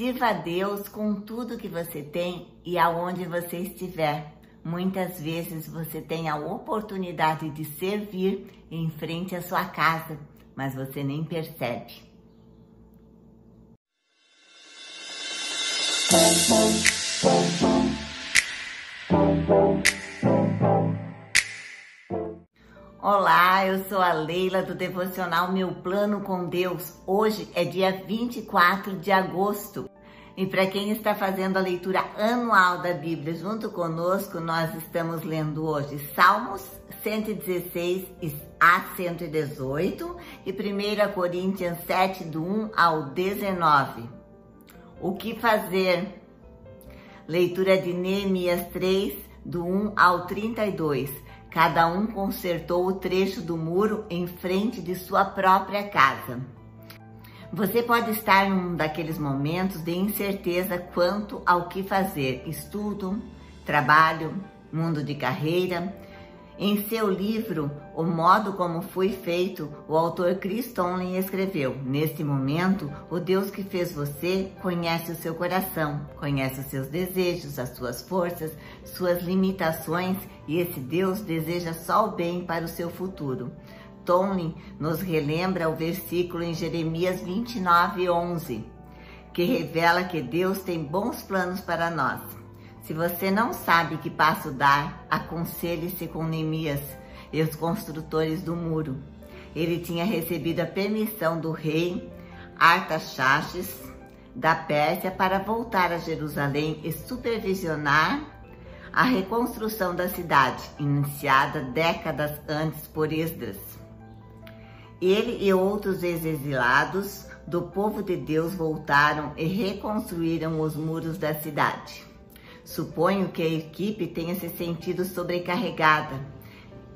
Sirva a Deus com tudo que você tem e aonde você estiver. Muitas vezes você tem a oportunidade de servir em frente à sua casa, mas você nem percebe. Olá, eu sou a Leila do devocional Meu Plano com Deus. Hoje é dia 24 de agosto. E para quem está fazendo a leitura anual da Bíblia junto conosco, nós estamos lendo hoje Salmos 116 a 118 e 1 Coríntios 7, do 1 ao 19. O que fazer? Leitura de Neemias 3, do 1 ao 32. Cada um consertou o trecho do muro em frente de sua própria casa. Você pode estar num daqueles momentos de incerteza quanto ao que fazer: estudo, trabalho, mundo de carreira em seu livro O Modo Como Fui Feito, o autor Chris Tomlin escreveu: Neste momento, o Deus que fez você conhece o seu coração, conhece os seus desejos, as suas forças, suas limitações e esse Deus deseja só o bem para o seu futuro. Tomlin nos relembra o versículo em Jeremias 29, 11, que revela que Deus tem bons planos para nós. Se você não sabe que passo dar, aconselhe-se com Neemias e os construtores do muro. Ele tinha recebido a permissão do rei Artaxerxes da Pérsia para voltar a Jerusalém e supervisionar a reconstrução da cidade, iniciada décadas antes por Esdras. Ele e outros exilados do povo de Deus voltaram e reconstruíram os muros da cidade. Suponho que a equipe tenha se sentido sobrecarregada,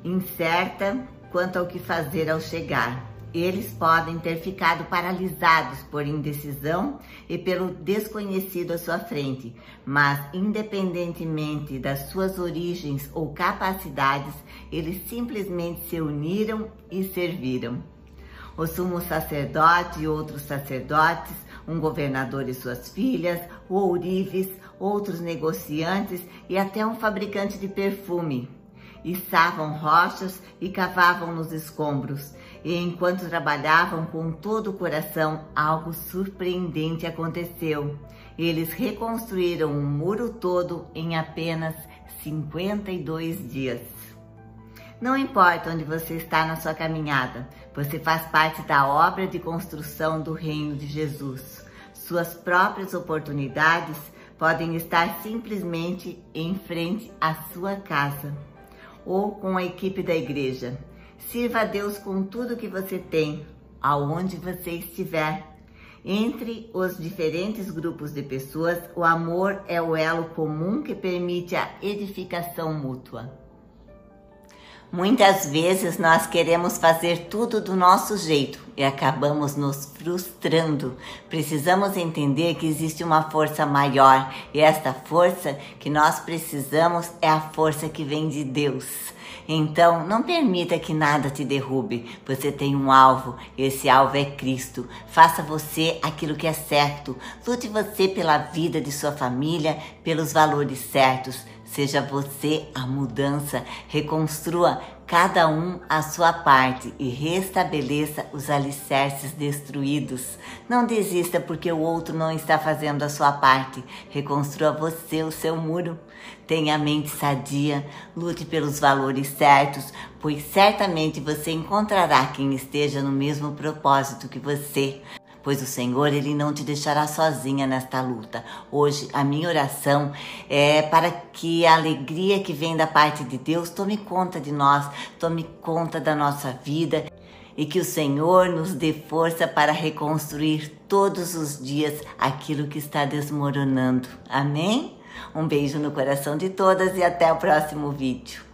incerta quanto ao que fazer ao chegar. Eles podem ter ficado paralisados por indecisão e pelo desconhecido à sua frente, mas independentemente das suas origens ou capacidades, eles simplesmente se uniram e serviram. O sumo sacerdote e outros sacerdotes um governador e suas filhas, ourives, outros negociantes e até um fabricante de perfume. Içavam rochas e cavavam nos escombros, e enquanto trabalhavam com todo o coração, algo surpreendente aconteceu. Eles reconstruíram o um muro todo em apenas 52 dias. Não importa onde você está na sua caminhada, você faz parte da obra de construção do reino de Jesus. Suas próprias oportunidades podem estar simplesmente em frente à sua casa ou com a equipe da igreja. Sirva a Deus com tudo que você tem, aonde você estiver. Entre os diferentes grupos de pessoas, o amor é o elo comum que permite a edificação mútua. Muitas vezes nós queremos fazer tudo do nosso jeito e acabamos nos frustrando. Precisamos entender que existe uma força maior e esta força que nós precisamos é a força que vem de Deus. Então, não permita que nada te derrube. Você tem um alvo, esse alvo é Cristo. Faça você aquilo que é certo. Lute você pela vida de sua família, pelos valores certos. Seja você a mudança. Reconstrua cada um a sua parte e restabeleça os alicerces destruídos. Não desista porque o outro não está fazendo a sua parte. Reconstrua você o seu muro. Tenha a mente sadia, lute pelos valores certos, pois certamente você encontrará quem esteja no mesmo propósito que você pois o Senhor ele não te deixará sozinha nesta luta. Hoje a minha oração é para que a alegria que vem da parte de Deus tome conta de nós, tome conta da nossa vida e que o Senhor nos dê força para reconstruir todos os dias aquilo que está desmoronando. Amém? Um beijo no coração de todas e até o próximo vídeo.